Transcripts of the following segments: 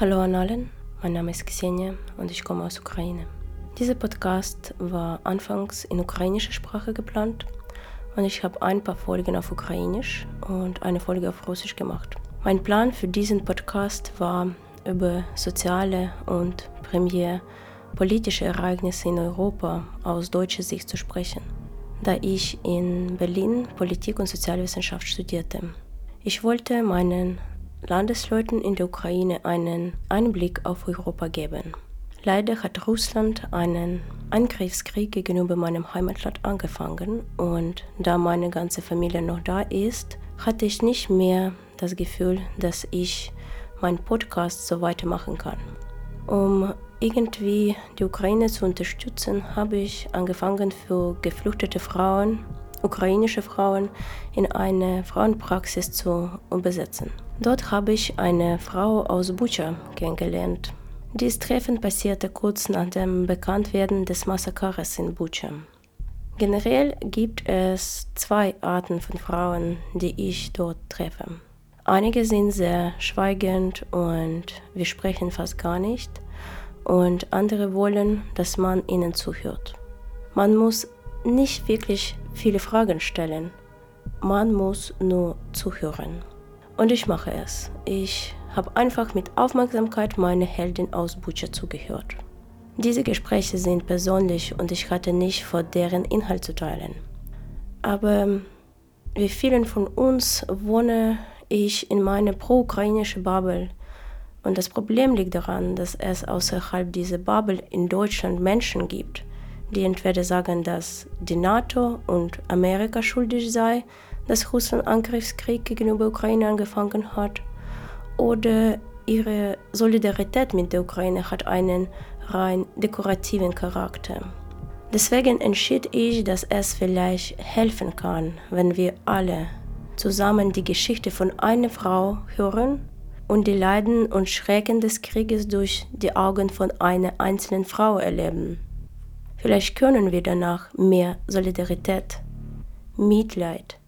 Hallo an allen, mein Name ist Ksenia und ich komme aus Ukraine. Dieser Podcast war anfangs in ukrainischer Sprache geplant und ich habe ein paar Folgen auf Ukrainisch und eine Folge auf Russisch gemacht. Mein Plan für diesen Podcast war, über soziale und primär politische Ereignisse in Europa aus deutscher Sicht zu sprechen, da ich in Berlin Politik und Sozialwissenschaft studierte. Ich wollte meinen Landesleuten in der Ukraine einen Einblick auf Europa geben. Leider hat Russland einen Angriffskrieg gegenüber meinem Heimatland angefangen und da meine ganze Familie noch da ist, hatte ich nicht mehr das Gefühl, dass ich meinen Podcast so weitermachen kann. Um irgendwie die Ukraine zu unterstützen, habe ich angefangen für geflüchtete Frauen, ukrainische Frauen, in eine Frauenpraxis zu übersetzen. Dort habe ich eine Frau aus Bucha kennengelernt. Dieses Treffen passierte kurz nach dem Bekanntwerden des Massakers in Bucha. Generell gibt es zwei Arten von Frauen, die ich dort treffe. Einige sind sehr schweigend und wir sprechen fast gar nicht und andere wollen, dass man ihnen zuhört. Man muss nicht wirklich viele Fragen stellen, man muss nur zuhören. Und ich mache es. Ich habe einfach mit Aufmerksamkeit meine Heldin aus Butcher zugehört. Diese Gespräche sind persönlich und ich hatte nicht vor, deren Inhalt zu teilen. Aber wie vielen von uns wohne ich in meiner pro-ukrainischen Bubble. Und das Problem liegt daran, dass es außerhalb dieser Bubble in Deutschland Menschen gibt, die entweder sagen, dass die NATO und Amerika schuldig sei, dass Russland Angriffskrieg gegenüber Ukraine angefangen hat, oder ihre Solidarität mit der Ukraine hat einen rein dekorativen Charakter. Deswegen entschied ich, dass es vielleicht helfen kann, wenn wir alle zusammen die Geschichte von einer Frau hören und die Leiden und Schrecken des Krieges durch die Augen von einer einzelnen Frau erleben. Vielleicht können wir danach mehr Solidarität, Mitleid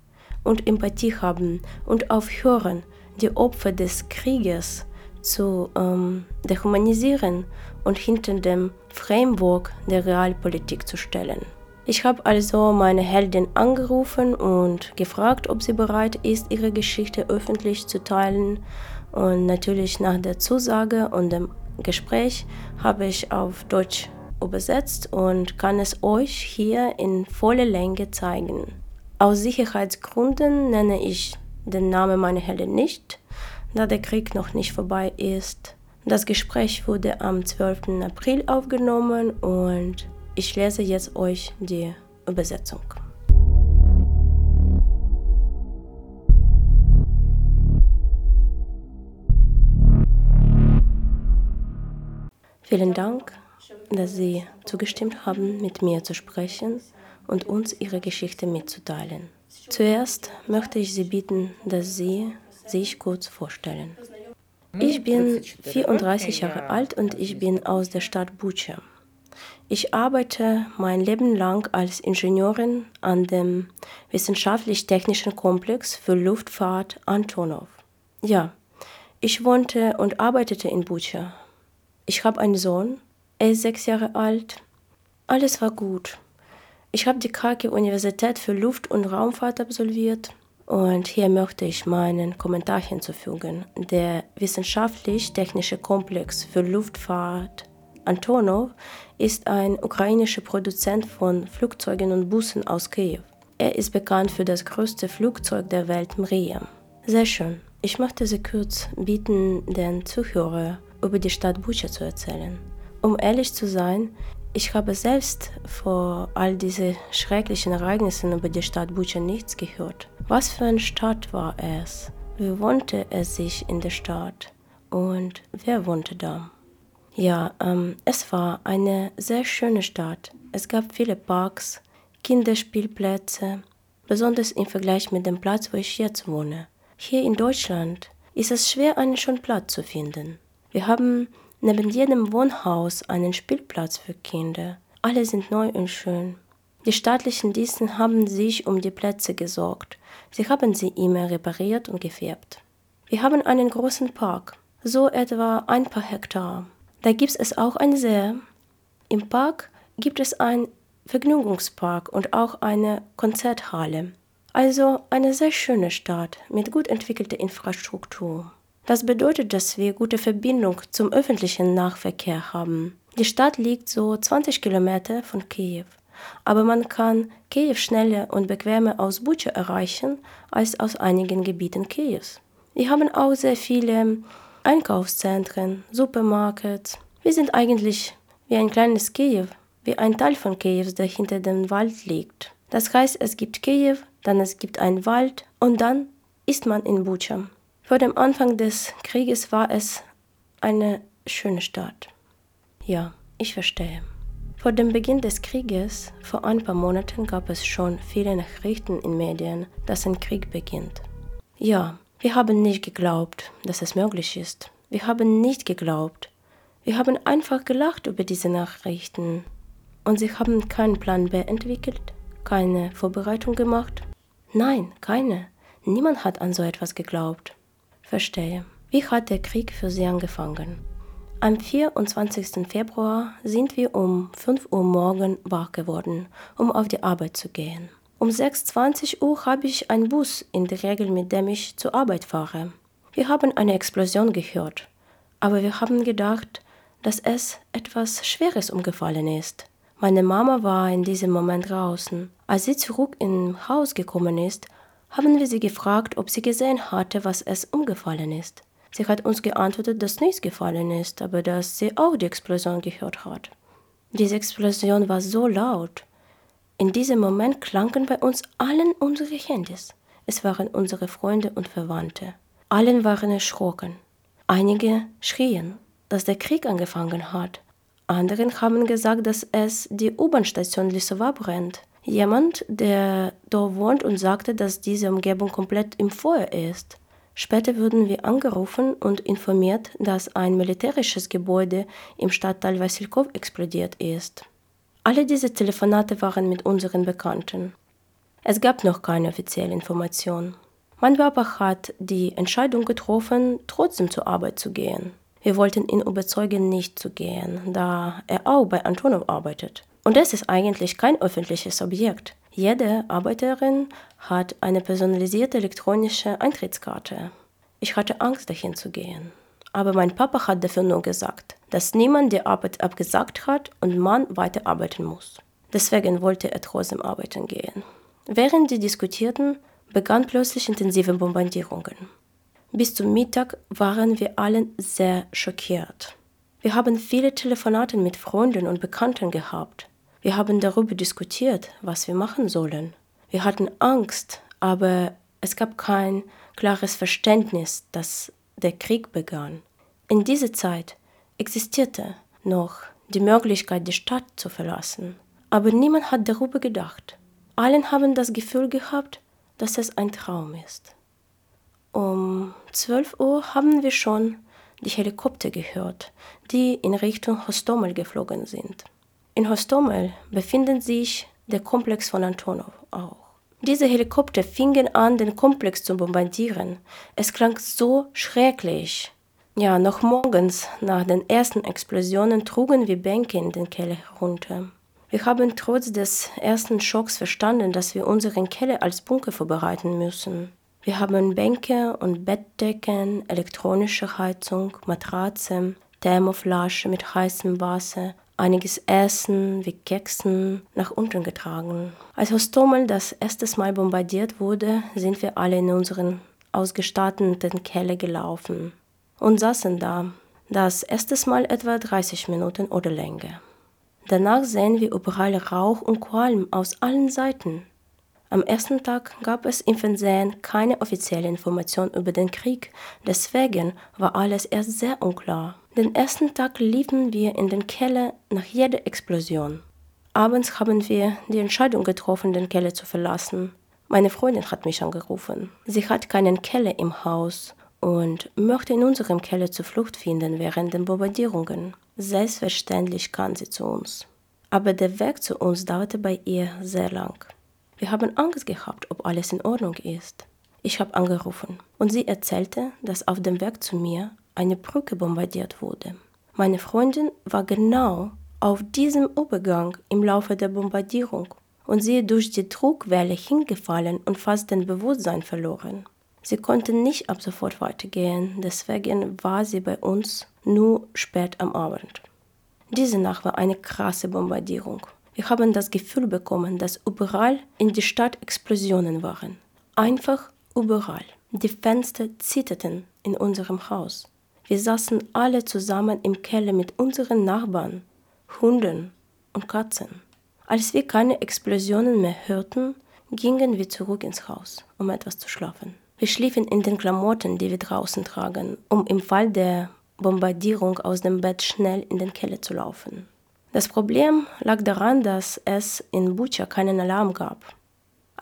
und Empathie haben und aufhören, die Opfer des Krieges zu ähm, dehumanisieren und hinter dem Framework der Realpolitik zu stellen. Ich habe also meine Heldin angerufen und gefragt, ob sie bereit ist, ihre Geschichte öffentlich zu teilen. Und natürlich nach der Zusage und dem Gespräch habe ich auf Deutsch übersetzt und kann es euch hier in voller Länge zeigen. Aus Sicherheitsgründen nenne ich den Namen meiner Heldin nicht, da der Krieg noch nicht vorbei ist. Das Gespräch wurde am 12. April aufgenommen und ich lese jetzt euch die Übersetzung. Vielen Dank, dass Sie zugestimmt haben, mit mir zu sprechen und uns ihre Geschichte mitzuteilen. Zuerst möchte ich Sie bitten, dass Sie sich kurz vorstellen. Ich bin 34 Jahre alt und ich bin aus der Stadt Bucha. Ich arbeite mein Leben lang als Ingenieurin an dem wissenschaftlich-technischen Komplex für Luftfahrt Antonov. Ja, ich wohnte und arbeitete in Bucha. Ich habe einen Sohn, er ist sechs Jahre alt. Alles war gut. Ich habe die Kharkiv-Universität für Luft- und Raumfahrt absolviert und hier möchte ich meinen Kommentar hinzufügen. Der wissenschaftlich-technische Komplex für Luftfahrt Antonov ist ein ukrainischer Produzent von Flugzeugen und Bussen aus Kiew. Er ist bekannt für das größte Flugzeug der Welt, Mriya. Sehr schön. Ich möchte Sie kurz bitten, den Zuhörer über die Stadt Bucha zu erzählen. Um ehrlich zu sein, ich habe selbst vor all diesen schrecklichen Ereignissen über die Stadt Bucha nichts gehört. Was für eine Stadt war es? Wie wohnte es sich in der Stadt? Und wer wohnte da? Ja, ähm, es war eine sehr schöne Stadt. Es gab viele Parks, Kinderspielplätze, besonders im Vergleich mit dem Platz, wo ich jetzt wohne. Hier in Deutschland ist es schwer, einen schönen Platz zu finden. Wir haben Neben jedem Wohnhaus einen Spielplatz für Kinder. Alle sind neu und schön. Die staatlichen Dienste haben sich um die Plätze gesorgt. Sie haben sie immer repariert und gefärbt. Wir haben einen großen Park. so etwa ein paar Hektar. Da gibt es auch einen See. Im Park gibt es einen Vergnügungspark und auch eine Konzerthalle. Also eine sehr schöne Stadt mit gut entwickelter Infrastruktur. Das bedeutet, dass wir gute Verbindung zum öffentlichen Nahverkehr haben. Die Stadt liegt so 20 Kilometer von Kiew, aber man kann Kiew schneller und bequemer aus Bucha erreichen als aus einigen Gebieten Kiews. Wir haben auch sehr viele Einkaufszentren, Supermarkets. Wir sind eigentlich wie ein kleines Kiew, wie ein Teil von Kiew, der hinter dem Wald liegt. Das heißt, es gibt Kiew, dann es gibt einen Wald und dann ist man in Bucha. Vor dem Anfang des Krieges war es eine schöne Stadt. Ja, ich verstehe. Vor dem Beginn des Krieges, vor ein paar Monaten, gab es schon viele Nachrichten in Medien, dass ein Krieg beginnt. Ja, wir haben nicht geglaubt, dass es möglich ist. Wir haben nicht geglaubt. Wir haben einfach gelacht über diese Nachrichten. Und sie haben keinen Plan B entwickelt, keine Vorbereitung gemacht. Nein, keine. Niemand hat an so etwas geglaubt. Verstehe. Wie hat der Krieg für Sie angefangen? Am 24. Februar sind wir um 5 Uhr morgen wach geworden, um auf die Arbeit zu gehen. Um 6.20 Uhr habe ich einen Bus in der Regel, mit dem ich zur Arbeit fahre. Wir haben eine Explosion gehört, aber wir haben gedacht, dass es etwas Schweres umgefallen ist. Meine Mama war in diesem Moment draußen. Als sie zurück im Haus gekommen ist, haben wir sie gefragt, ob sie gesehen hatte, was es umgefallen ist. Sie hat uns geantwortet, dass nichts gefallen ist, aber dass sie auch die Explosion gehört hat. Diese Explosion war so laut. In diesem Moment klangen bei uns allen unsere Handys. Es waren unsere Freunde und Verwandte. Allen waren erschrocken. Einige schrien, dass der Krieg angefangen hat. Andere haben gesagt, dass es die U-Bahn-Station Lissowa brennt. Jemand, der dort wohnt und sagte, dass diese Umgebung komplett im Feuer ist. Später wurden wir angerufen und informiert, dass ein militärisches Gebäude im Stadtteil Vassilkov explodiert ist. Alle diese Telefonate waren mit unseren Bekannten. Es gab noch keine offizielle Information. Mein Papa hat die Entscheidung getroffen, trotzdem zur Arbeit zu gehen. Wir wollten ihn überzeugen, nicht zu gehen, da er auch bei Antonov arbeitet. Und es ist eigentlich kein öffentliches Objekt. Jede Arbeiterin hat eine personalisierte elektronische Eintrittskarte. Ich hatte Angst, dahin zu gehen. Aber mein Papa hat dafür nur gesagt, dass niemand die Arbeit abgesagt hat und man weiter arbeiten muss. Deswegen wollte er trotzdem arbeiten gehen. Während sie diskutierten, begannen plötzlich intensive Bombardierungen. Bis zum Mittag waren wir alle sehr schockiert. Wir haben viele Telefonate mit Freunden und Bekannten gehabt. Wir haben darüber diskutiert, was wir machen sollen. Wir hatten Angst, aber es gab kein klares Verständnis, dass der Krieg begann. In dieser Zeit existierte noch die Möglichkeit, die Stadt zu verlassen. Aber niemand hat darüber gedacht. Allen haben das Gefühl gehabt, dass es ein Traum ist. Um 12 Uhr haben wir schon die Helikopter gehört, die in Richtung Hostomel geflogen sind. In Hostomel befindet sich der Komplex von Antonov auch. Diese Helikopter fingen an, den Komplex zu bombardieren. Es klang so schrecklich. Ja, noch morgens nach den ersten Explosionen trugen wir Bänke in den Keller herunter. Wir haben trotz des ersten Schocks verstanden, dass wir unseren Keller als Bunker vorbereiten müssen. Wir haben Bänke und Bettdecken, elektronische Heizung, Matratze, Thermoflasche mit heißem Wasser, einiges Essen wie Keksen nach unten getragen. Als Hostomel das erste Mal bombardiert wurde, sind wir alle in unseren ausgestatteten Keller gelaufen und saßen da. Das erste Mal etwa 30 Minuten oder länger. Danach sehen wir überall Rauch und Qualm aus allen Seiten. Am ersten Tag gab es im Fernsehen keine offizielle Information über den Krieg, deswegen war alles erst sehr unklar. Den ersten Tag liefen wir in den Keller nach jeder Explosion. Abends haben wir die Entscheidung getroffen, den Keller zu verlassen. Meine Freundin hat mich angerufen. Sie hat keinen Keller im Haus und möchte in unserem Keller zur Flucht finden während den Bombardierungen. Selbstverständlich kam sie zu uns. Aber der Weg zu uns dauerte bei ihr sehr lang. Wir haben Angst gehabt, ob alles in Ordnung ist. Ich habe angerufen und sie erzählte, dass auf dem Weg zu mir eine Brücke bombardiert wurde. Meine Freundin war genau auf diesem Übergang im Laufe der Bombardierung und sie durch die Druckwelle hingefallen und fast den Bewusstsein verloren. Sie konnte nicht ab sofort weitergehen, deswegen war sie bei uns nur spät am Abend. Diese Nacht war eine krasse Bombardierung. Wir haben das Gefühl bekommen, dass überall in der Stadt Explosionen waren. Einfach überall. Die Fenster zitterten in unserem Haus. Wir saßen alle zusammen im Keller mit unseren Nachbarn, Hunden und Katzen. Als wir keine Explosionen mehr hörten, gingen wir zurück ins Haus, um etwas zu schlafen. Wir schliefen in den Klamotten, die wir draußen tragen, um im Fall der Bombardierung aus dem Bett schnell in den Keller zu laufen. Das Problem lag daran, dass es in Bucha keinen Alarm gab.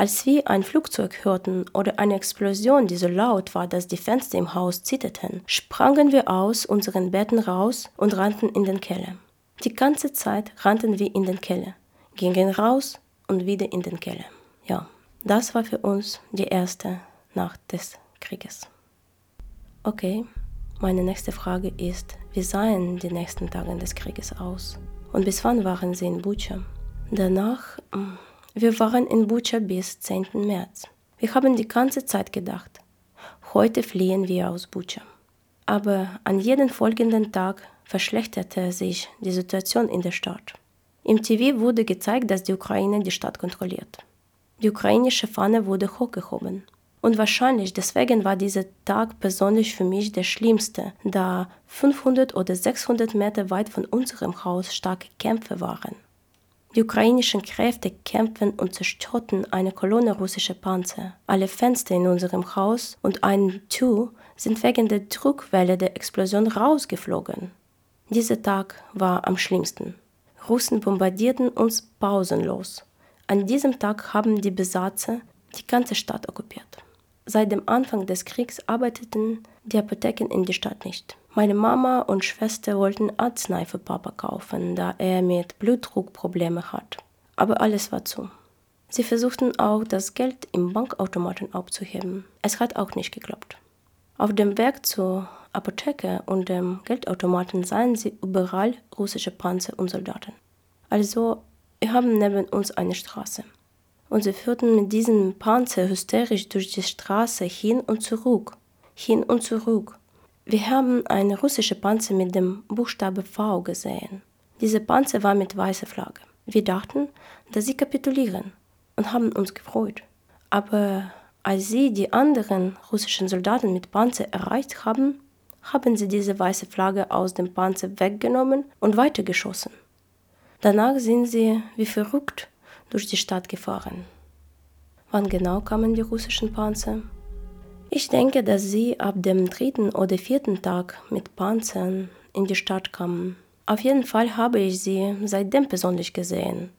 Als wir ein Flugzeug hörten oder eine Explosion, die so laut war, dass die Fenster im Haus zitterten, sprangen wir aus unseren Betten raus und rannten in den Keller. Die ganze Zeit rannten wir in den Keller, gingen raus und wieder in den Keller. Ja, das war für uns die erste nach des Krieges. Okay, meine nächste Frage ist, wie sahen die nächsten Tage des Krieges aus? Und bis wann waren Sie in Bucha? Danach, hm, wir waren in Bucha bis 10. März. Wir haben die ganze Zeit gedacht, heute fliehen wir aus Bucha. Aber an jedem folgenden Tag verschlechterte sich die Situation in der Stadt. Im TV wurde gezeigt, dass die Ukraine die Stadt kontrolliert. Die ukrainische Fahne wurde hochgehoben und wahrscheinlich deswegen war dieser Tag persönlich für mich der schlimmste, da 500 oder 600 Meter weit von unserem Haus starke Kämpfe waren. Die ukrainischen Kräfte kämpften und zerstörten eine Kolonne russischer Panzer. Alle Fenster in unserem Haus und ein Tür sind wegen der Druckwelle der Explosion rausgeflogen. Dieser Tag war am schlimmsten. Russen bombardierten uns pausenlos. An diesem Tag haben die Besatzer die ganze Stadt okkupiert. Seit dem Anfang des Kriegs arbeiteten die Apotheken in der Stadt nicht. Meine Mama und Schwester wollten Arznei für Papa kaufen, da er mit Blutdruck Probleme hat. Aber alles war zu. Sie versuchten auch, das Geld im Bankautomaten abzuheben. Es hat auch nicht geklappt. Auf dem Weg zur Apotheke und dem Geldautomaten sahen sie überall russische Panzer und Soldaten. Also, wir haben neben uns eine Straße und sie führten mit diesem Panzer hysterisch durch die Straße hin und zurück, hin und zurück. Wir haben einen russischen Panzer mit dem Buchstabe V gesehen. Dieser Panzer war mit weißer Flagge. Wir dachten, dass sie kapitulieren und haben uns gefreut. Aber als sie die anderen russischen Soldaten mit Panzer erreicht haben, haben sie diese weiße Flagge aus dem Panzer weggenommen und weitergeschossen. Danach sind sie wie verrückt durch die Stadt gefahren. Wann genau kamen die russischen Panzer? Ich denke, dass sie ab dem dritten oder vierten Tag mit Panzern in die Stadt kamen. Auf jeden Fall habe ich sie seitdem persönlich gesehen.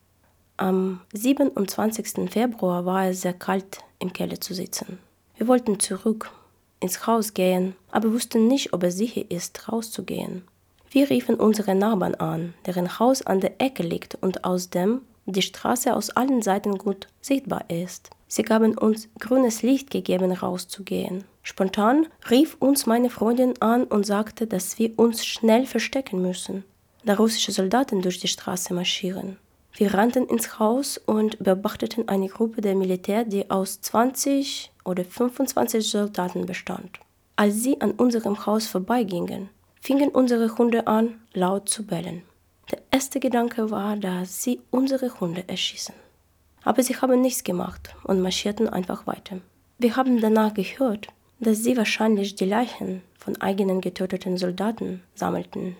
Am 27. Februar war es sehr kalt im Keller zu sitzen. Wir wollten zurück ins Haus gehen, aber wussten nicht, ob es sicher ist, rauszugehen. Wir riefen unsere Nachbarn an, deren Haus an der Ecke liegt und aus dem die Straße aus allen Seiten gut sichtbar ist. Sie gaben uns grünes Licht gegeben, rauszugehen. Spontan rief uns meine Freundin an und sagte, dass wir uns schnell verstecken müssen, da russische Soldaten durch die Straße marschieren. Wir rannten ins Haus und beobachteten eine Gruppe der Militär, die aus 20 oder 25 Soldaten bestand. Als sie an unserem Haus vorbeigingen, fingen unsere Hunde an, laut zu bellen. Der erste Gedanke war, dass sie unsere Hunde erschießen. Aber sie haben nichts gemacht und marschierten einfach weiter. Wir haben danach gehört, dass sie wahrscheinlich die Leichen von eigenen getöteten Soldaten sammelten.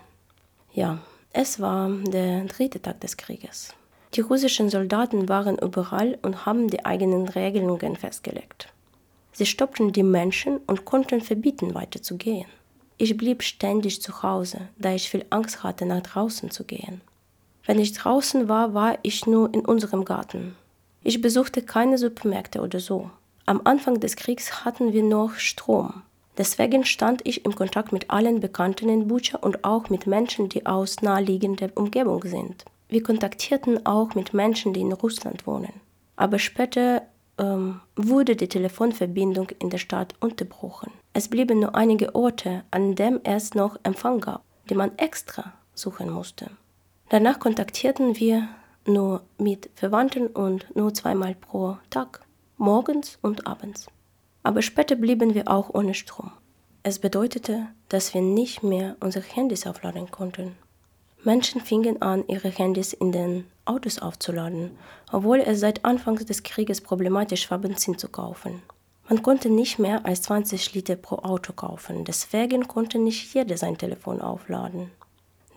Ja, es war der dritte Tag des Krieges. Die russischen Soldaten waren überall und haben die eigenen Regelungen festgelegt. Sie stoppten die Menschen und konnten verbieten, weiterzugehen. Ich blieb ständig zu Hause, da ich viel Angst hatte, nach draußen zu gehen. Wenn ich draußen war, war ich nur in unserem Garten. Ich besuchte keine Supermärkte oder so. Am Anfang des Kriegs hatten wir noch Strom. Deswegen stand ich im Kontakt mit allen Bekannten in Bucha und auch mit Menschen, die aus naheliegender Umgebung sind. Wir kontaktierten auch mit Menschen, die in Russland wohnen. Aber später ähm, wurde die Telefonverbindung in der Stadt unterbrochen. Es blieben nur einige Orte, an denen es noch Empfang gab, die man extra suchen musste. Danach kontaktierten wir nur mit Verwandten und nur zweimal pro Tag, morgens und abends. Aber später blieben wir auch ohne Strom. Es bedeutete, dass wir nicht mehr unsere Handys aufladen konnten. Menschen fingen an, ihre Handys in den Autos aufzuladen, obwohl es seit Anfang des Krieges problematisch war, Benzin zu kaufen. Man konnte nicht mehr als 20 Liter pro Auto kaufen, deswegen konnte nicht jeder sein Telefon aufladen.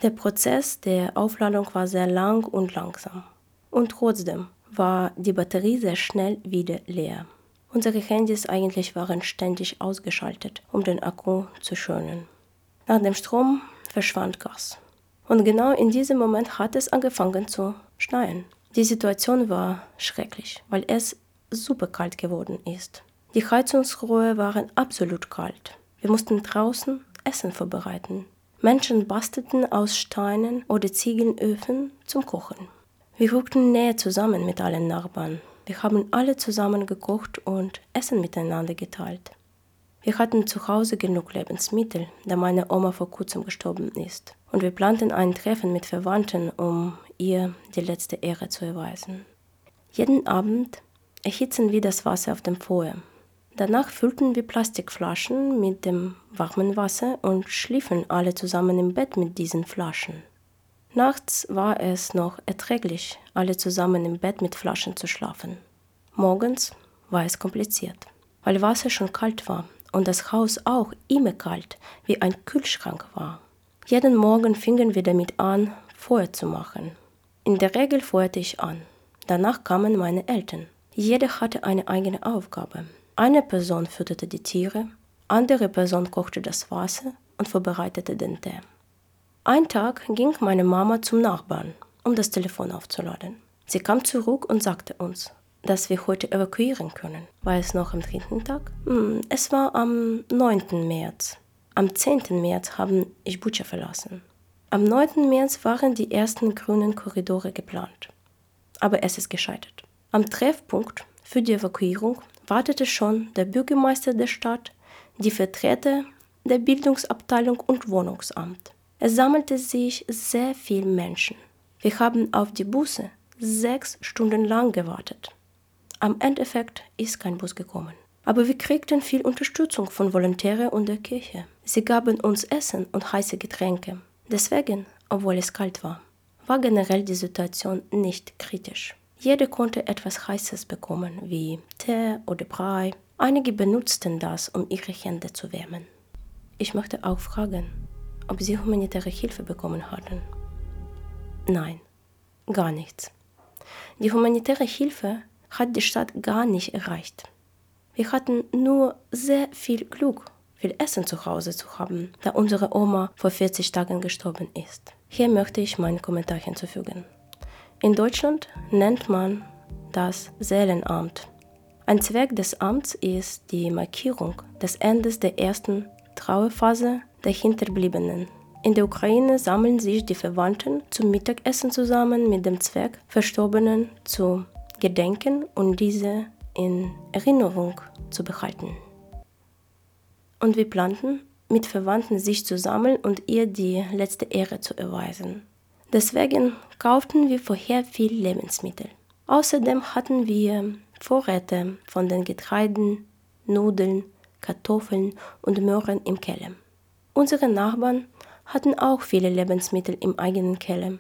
Der Prozess der Aufladung war sehr lang und langsam. Und trotzdem war die Batterie sehr schnell wieder leer. Unsere Handys eigentlich waren ständig ausgeschaltet, um den Akku zu schonen. Nach dem Strom verschwand Gas. Und genau in diesem Moment hat es angefangen zu schneien. Die Situation war schrecklich, weil es super kalt geworden ist. Die Heizungsrohre waren absolut kalt. Wir mussten draußen Essen vorbereiten. Menschen bastelten aus Steinen oder Ziegelöfen zum Kochen. Wir rückten näher zusammen mit allen Nachbarn. Wir haben alle zusammen gekocht und Essen miteinander geteilt. Wir hatten zu Hause genug Lebensmittel, da meine Oma vor kurzem gestorben ist. Und wir planten ein Treffen mit Verwandten, um ihr die letzte Ehre zu erweisen. Jeden Abend erhitzen wir das Wasser auf dem Feuer. Danach füllten wir Plastikflaschen mit dem warmen Wasser und schliefen alle zusammen im Bett mit diesen Flaschen. Nachts war es noch erträglich, alle zusammen im Bett mit Flaschen zu schlafen. Morgens war es kompliziert, weil Wasser schon kalt war und das Haus auch immer kalt wie ein Kühlschrank war. Jeden Morgen fingen wir damit an, Feuer zu machen. In der Regel feuerte ich an. Danach kamen meine Eltern. Jeder hatte eine eigene Aufgabe. Eine Person fütterte die Tiere, andere Person kochte das Wasser und vorbereitete den Tee. Ein Tag ging meine Mama zum Nachbarn, um das Telefon aufzuladen. Sie kam zurück und sagte uns, dass wir heute evakuieren können. War es noch am dritten Tag? Hm, es war am 9. März. Am 10. März haben ich Butscha verlassen. Am 9. März waren die ersten grünen Korridore geplant. Aber es ist gescheitert. Am Treffpunkt für die Evakuierung wartete schon der Bürgermeister der Stadt, die Vertreter der Bildungsabteilung und Wohnungsamt. Es sammelte sich sehr viele Menschen. Wir haben auf die Busse sechs Stunden lang gewartet. Am Endeffekt ist kein Bus gekommen. Aber wir kriegten viel Unterstützung von Volontären und der Kirche. Sie gaben uns Essen und heiße Getränke. Deswegen, obwohl es kalt war, war generell die Situation nicht kritisch. Jeder konnte etwas Heißes bekommen, wie Tee oder Brei. Einige benutzten das, um ihre Hände zu wärmen. Ich möchte auch fragen, ob sie humanitäre Hilfe bekommen hatten. Nein, gar nichts. Die humanitäre Hilfe hat die Stadt gar nicht erreicht. Wir hatten nur sehr viel Glück, viel Essen zu Hause zu haben, da unsere Oma vor 40 Tagen gestorben ist. Hier möchte ich meinen Kommentar hinzufügen. In Deutschland nennt man das Seelenamt. Ein Zweck des Amts ist die Markierung des Endes der ersten Trauerphase der Hinterbliebenen. In der Ukraine sammeln sich die Verwandten zum Mittagessen zusammen mit dem Zweck, Verstorbenen zu gedenken und diese in Erinnerung zu behalten. Und wir planten, mit Verwandten sich zu sammeln und ihr die letzte Ehre zu erweisen. Deswegen kauften wir vorher viel Lebensmittel. Außerdem hatten wir Vorräte von den Getreiden, Nudeln, Kartoffeln und Möhren im Keller. Unsere Nachbarn hatten auch viele Lebensmittel im eigenen Keller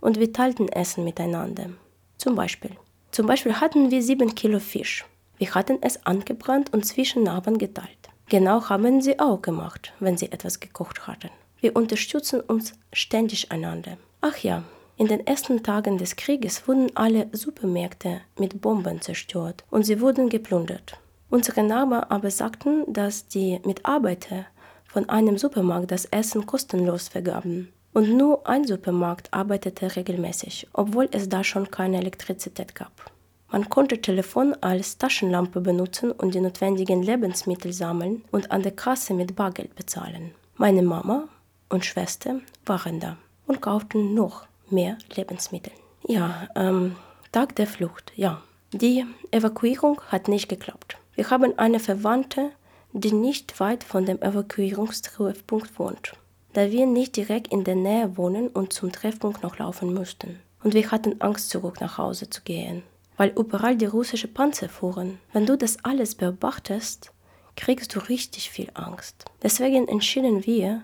und wir teilten Essen miteinander. Zum Beispiel zum Beispiel hatten wir sieben Kilo Fisch. Wir hatten es angebrannt und zwischen Nachbarn geteilt. Genau haben sie auch gemacht, wenn sie etwas gekocht hatten. Wir unterstützen uns ständig einander. Ach ja, in den ersten Tagen des Krieges wurden alle Supermärkte mit Bomben zerstört und sie wurden geplündert. Unsere Nachbarn aber sagten, dass die Mitarbeiter von einem Supermarkt das Essen kostenlos vergaben. Und nur ein Supermarkt arbeitete regelmäßig, obwohl es da schon keine Elektrizität gab. Man konnte Telefon als Taschenlampe benutzen und die notwendigen Lebensmittel sammeln und an der Kasse mit Bargeld bezahlen. Meine Mama und Schwester waren da und kauften noch mehr Lebensmittel. Ja, ähm, Tag der Flucht, ja. Die Evakuierung hat nicht geklappt. Wir haben eine Verwandte, die nicht weit von dem Evakuierungstreffpunkt wohnt, da wir nicht direkt in der Nähe wohnen und zum Treffpunkt noch laufen mussten. Und wir hatten Angst, zurück nach Hause zu gehen, weil überall die russischen Panzer fuhren. Wenn du das alles beobachtest, kriegst du richtig viel Angst. Deswegen entschieden wir,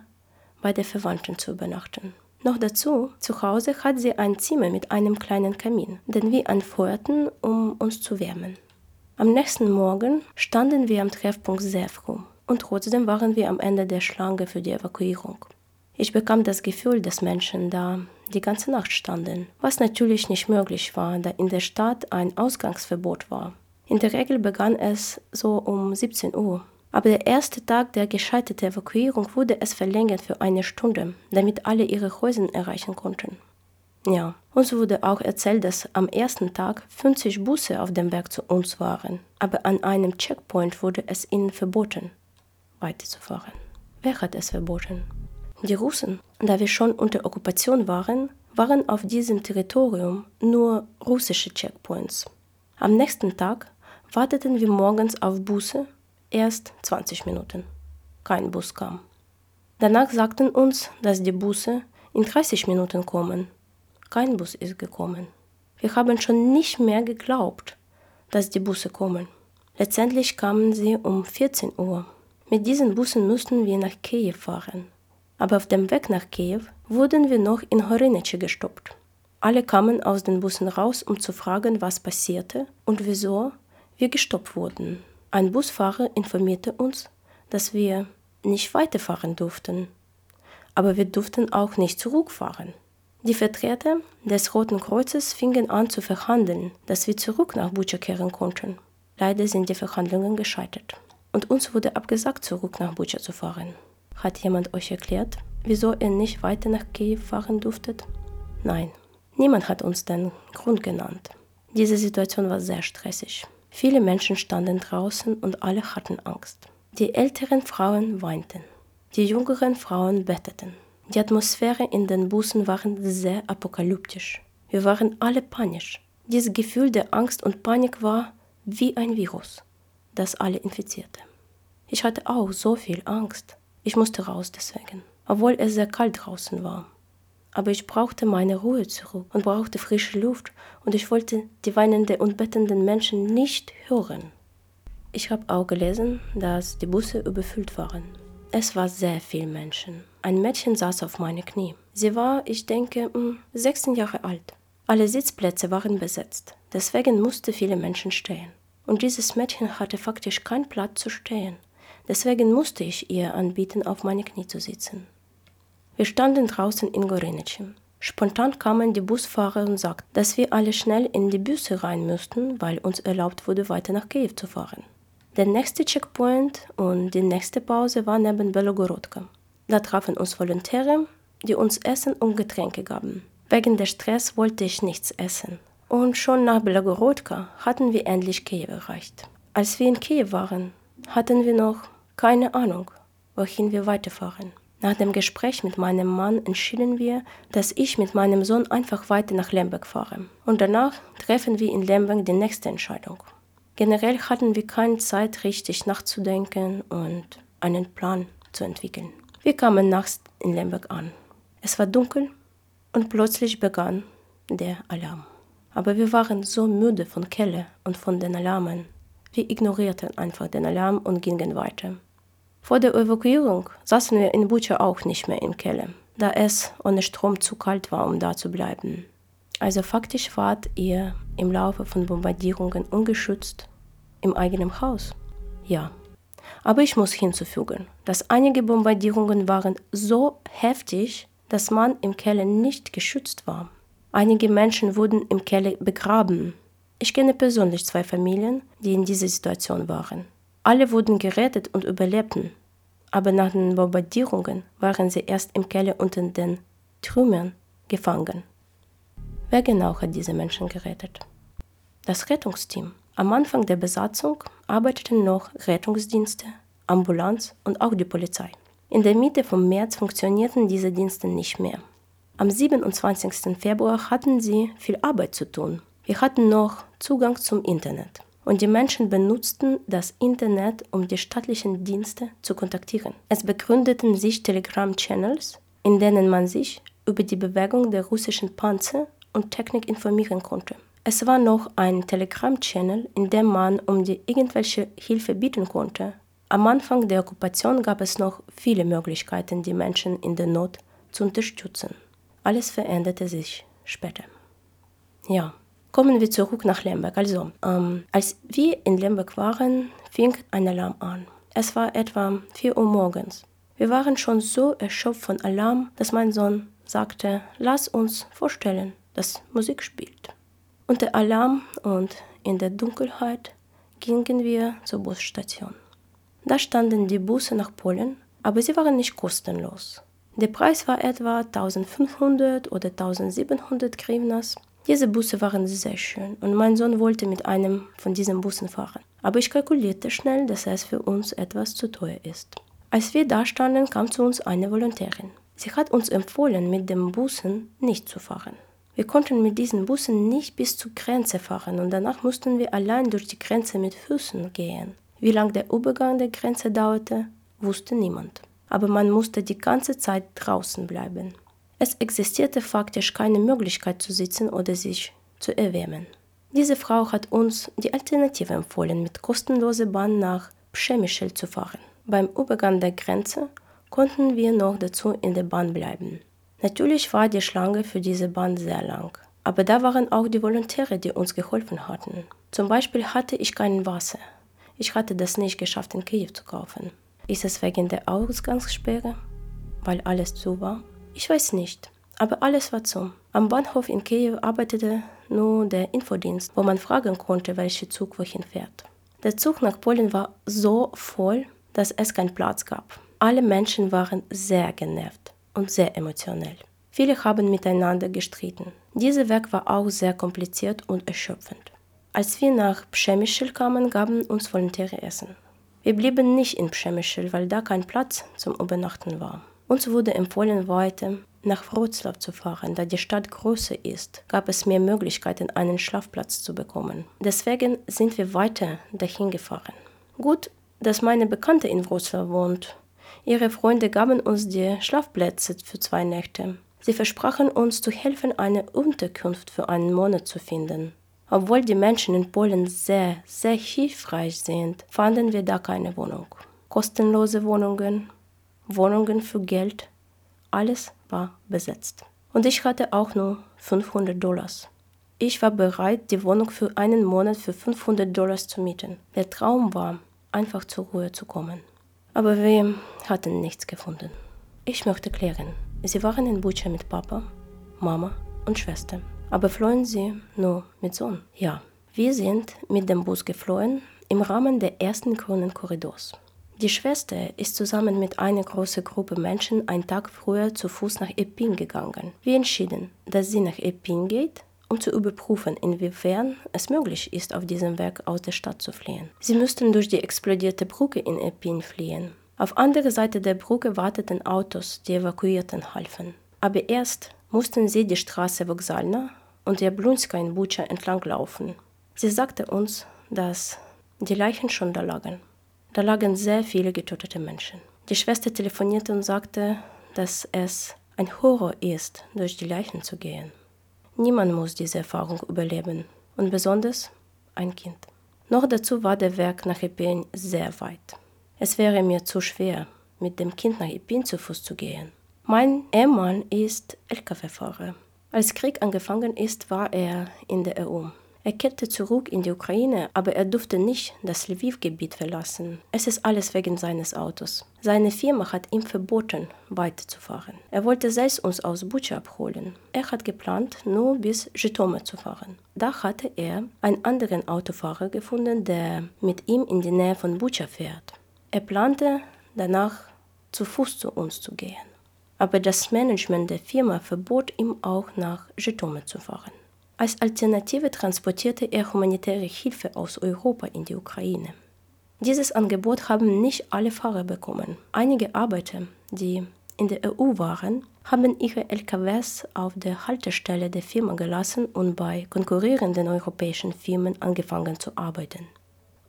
bei der Verwandten zu übernachten. Noch dazu, zu Hause hat sie ein Zimmer mit einem kleinen Kamin, den wir anfeuerten, um uns zu wärmen. Am nächsten Morgen standen wir am Treffpunkt sehr früh und trotzdem waren wir am Ende der Schlange für die Evakuierung. Ich bekam das Gefühl, dass Menschen da die ganze Nacht standen, was natürlich nicht möglich war, da in der Stadt ein Ausgangsverbot war. In der Regel begann es so um 17 Uhr. Aber der erste Tag der gescheiterten Evakuierung wurde es verlängert für eine Stunde, damit alle ihre Häuser erreichen konnten. Ja, uns wurde auch erzählt, dass am ersten Tag 50 Busse auf dem Weg zu uns waren, aber an einem Checkpoint wurde es ihnen verboten, weiterzufahren. Wer hat es verboten? Die Russen. Da wir schon unter Okkupation waren, waren auf diesem Territorium nur russische Checkpoints. Am nächsten Tag warteten wir morgens auf Busse erst 20 Minuten. Kein Bus kam. Danach sagten uns, dass die Busse in 30 Minuten kommen. Kein Bus ist gekommen. Wir haben schon nicht mehr geglaubt, dass die Busse kommen. Letztendlich kamen sie um 14 Uhr. Mit diesen Bussen mussten wir nach Kiew fahren. Aber auf dem Weg nach Kiew wurden wir noch in Horinice gestoppt. Alle kamen aus den Bussen raus, um zu fragen, was passierte und wieso wir gestoppt wurden. Ein Busfahrer informierte uns, dass wir nicht weiterfahren durften, aber wir durften auch nicht zurückfahren. Die Vertreter des Roten Kreuzes fingen an zu verhandeln, dass wir zurück nach Bucha kehren konnten. Leider sind die Verhandlungen gescheitert und uns wurde abgesagt, zurück nach Bucha zu fahren. Hat jemand euch erklärt, wieso ihr nicht weiter nach Kiew fahren durftet? Nein, niemand hat uns den Grund genannt. Diese Situation war sehr stressig. Viele Menschen standen draußen und alle hatten Angst. Die älteren Frauen weinten. Die jüngeren Frauen betteten. Die Atmosphäre in den Bussen war sehr apokalyptisch. Wir waren alle panisch. Dieses Gefühl der Angst und Panik war wie ein Virus, das alle infizierte. Ich hatte auch so viel Angst. Ich musste raus deswegen, obwohl es sehr kalt draußen war aber ich brauchte meine Ruhe zurück und brauchte frische Luft und ich wollte die weinenden und bettenden Menschen nicht hören. Ich habe auch gelesen, dass die Busse überfüllt waren. Es war sehr viel Menschen. Ein Mädchen saß auf meinen Knie. Sie war, ich denke, 16 hm, Jahre alt. Alle Sitzplätze waren besetzt. Deswegen mussten viele Menschen stehen. Und dieses Mädchen hatte faktisch keinen Platz zu stehen. Deswegen musste ich ihr anbieten, auf meine Knie zu sitzen. Wir standen draußen in Gorenice. Spontan kamen die Busfahrer und sagten, dass wir alle schnell in die Busse rein müssten, weil uns erlaubt wurde, weiter nach Kiew zu fahren. Der nächste Checkpoint und die nächste Pause war neben Belogorodka. Da trafen uns Volontäre, die uns Essen und Getränke gaben. Wegen des Stress wollte ich nichts essen. Und schon nach Belogorodka hatten wir endlich Kiew erreicht. Als wir in Kiew waren, hatten wir noch keine Ahnung, wohin wir weiterfahren. Nach dem Gespräch mit meinem Mann entschieden wir, dass ich mit meinem Sohn einfach weiter nach Lemberg fahre. Und danach treffen wir in Lemberg die nächste Entscheidung. Generell hatten wir keine Zeit, richtig nachzudenken und einen Plan zu entwickeln. Wir kamen nachts in Lemberg an. Es war dunkel und plötzlich begann der Alarm. Aber wir waren so müde von Kelle und von den Alarmen. Wir ignorierten einfach den Alarm und gingen weiter. Vor der Evakuierung saßen wir in Bucha auch nicht mehr im Keller, da es ohne Strom zu kalt war, um da zu bleiben. Also faktisch wart ihr im Laufe von Bombardierungen ungeschützt im eigenen Haus. Ja. Aber ich muss hinzufügen, dass einige Bombardierungen waren so heftig, dass man im Keller nicht geschützt war. Einige Menschen wurden im Keller begraben. Ich kenne persönlich zwei Familien, die in dieser Situation waren. Alle wurden gerettet und überlebten, aber nach den Bombardierungen waren sie erst im Keller unter den Trümmern gefangen. Wer genau hat diese Menschen gerettet? Das Rettungsteam. Am Anfang der Besatzung arbeiteten noch Rettungsdienste, Ambulanz und auch die Polizei. In der Mitte vom März funktionierten diese Dienste nicht mehr. Am 27. Februar hatten sie viel Arbeit zu tun. Wir hatten noch Zugang zum Internet und die Menschen benutzten das Internet, um die staatlichen Dienste zu kontaktieren. Es begründeten sich Telegram-Channels, in denen man sich über die Bewegung der russischen Panzer und Technik informieren konnte. Es war noch ein Telegram-Channel, in dem man um die irgendwelche Hilfe bieten konnte. Am Anfang der Okkupation gab es noch viele Möglichkeiten, die Menschen in der Not zu unterstützen. Alles veränderte sich später. Ja, kommen wir zurück nach Lemberg. Also, ähm, als wir in Lemberg waren, fing ein Alarm an. Es war etwa 4 Uhr morgens. Wir waren schon so erschöpft von Alarm, dass mein Sohn sagte, lass uns vorstellen, dass Musik spielt. Unter Alarm und in der Dunkelheit gingen wir zur Busstation. Da standen die Busse nach Polen, aber sie waren nicht kostenlos. Der Preis war etwa 1500 oder 1700 Grivnas. Diese Busse waren sehr schön und mein Sohn wollte mit einem von diesen Bussen fahren. Aber ich kalkulierte schnell, dass es für uns etwas zu teuer ist. Als wir da standen, kam zu uns eine Volontärin. Sie hat uns empfohlen, mit den Bussen nicht zu fahren. Wir konnten mit diesen Bussen nicht bis zur Grenze fahren und danach mussten wir allein durch die Grenze mit Füßen gehen. Wie lang der Übergang der Grenze dauerte, wusste niemand aber man musste die ganze Zeit draußen bleiben. Es existierte faktisch keine Möglichkeit zu sitzen oder sich zu erwärmen. Diese Frau hat uns die Alternative empfohlen, mit kostenloser Bahn nach Przemyschl zu fahren. Beim Übergang der Grenze konnten wir noch dazu in der Bahn bleiben. Natürlich war die Schlange für diese Bahn sehr lang, aber da waren auch die Volontäre, die uns geholfen hatten. Zum Beispiel hatte ich kein Wasser. Ich hatte das nicht geschafft, in Kiew zu kaufen. Ist es wegen der Ausgangssperre? Weil alles zu war? Ich weiß nicht. Aber alles war zu. Am Bahnhof in Kiew arbeitete nur der Infodienst, wo man fragen konnte, welcher Zug wohin fährt. Der Zug nach Polen war so voll, dass es keinen Platz gab. Alle Menschen waren sehr genervt und sehr emotionell. Viele haben miteinander gestritten. Dieser Weg war auch sehr kompliziert und erschöpfend. Als wir nach Przemyschl kamen, gaben uns Volontäre Essen. Wir blieben nicht in Przemyschl, weil da kein Platz zum Übernachten war. Uns wurde empfohlen, weiter nach Wroclaw zu fahren, da die Stadt größer ist, gab es mehr Möglichkeiten, einen Schlafplatz zu bekommen. Deswegen sind wir weiter dahin gefahren. Gut, dass meine Bekannte in Wroclaw wohnt. Ihre Freunde gaben uns die Schlafplätze für zwei Nächte. Sie versprachen uns zu helfen, eine Unterkunft für einen Monat zu finden. Obwohl die Menschen in Polen sehr, sehr hilfreich sind, fanden wir da keine Wohnung. Kostenlose Wohnungen, Wohnungen für Geld, alles war besetzt. Und ich hatte auch nur 500 Dollars. Ich war bereit, die Wohnung für einen Monat für 500 Dollars zu mieten. Der Traum war, einfach zur Ruhe zu kommen. Aber wir hatten nichts gefunden. Ich möchte klären, sie waren in Bucha mit Papa, Mama und Schwester. Aber flohen sie nur mit Sohn? Ja, wir sind mit dem Bus geflohen im Rahmen der ersten grünen Korridors. Die Schwester ist zusammen mit einer großen Gruppe Menschen einen Tag früher zu Fuß nach Epin gegangen. Wir entschieden, dass sie nach Epin geht, um zu überprüfen, inwiefern es möglich ist, auf diesem Weg aus der Stadt zu fliehen. Sie müssten durch die explodierte Brücke in Epin fliehen. Auf anderer Seite der Brücke warteten Autos, die Evakuierten halfen. Aber erst mussten sie die Straße Vokzalna und der Blunska in Bucha entlang laufen. Sie sagte uns, dass die Leichen schon da lagen. Da lagen sehr viele getötete Menschen. Die Schwester telefonierte und sagte, dass es ein Horror ist, durch die Leichen zu gehen. Niemand muss diese Erfahrung überleben und besonders ein Kind. Noch dazu war der Weg nach Epin sehr weit. Es wäre mir zu schwer, mit dem Kind nach Epin zu Fuß zu gehen. Mein Ehemann ist Lkw-Fahrer als Krieg angefangen ist, war er in der EU. Er kehrte zurück in die Ukraine, aber er durfte nicht das Lviv-Gebiet verlassen. Es ist alles wegen seines Autos. Seine Firma hat ihm verboten, weiterzufahren. Er wollte selbst uns aus Bucha abholen. Er hat geplant, nur bis Zhytomyr zu fahren. Da hatte er einen anderen Autofahrer gefunden, der mit ihm in die Nähe von Bucha fährt. Er plante danach zu Fuß zu uns zu gehen aber das Management der Firma verbot ihm auch nach Zhytomyr zu fahren. Als Alternative transportierte er humanitäre Hilfe aus Europa in die Ukraine. Dieses Angebot haben nicht alle Fahrer bekommen. Einige Arbeiter, die in der EU waren, haben ihre LKWs auf der Haltestelle der Firma gelassen und bei konkurrierenden europäischen Firmen angefangen zu arbeiten.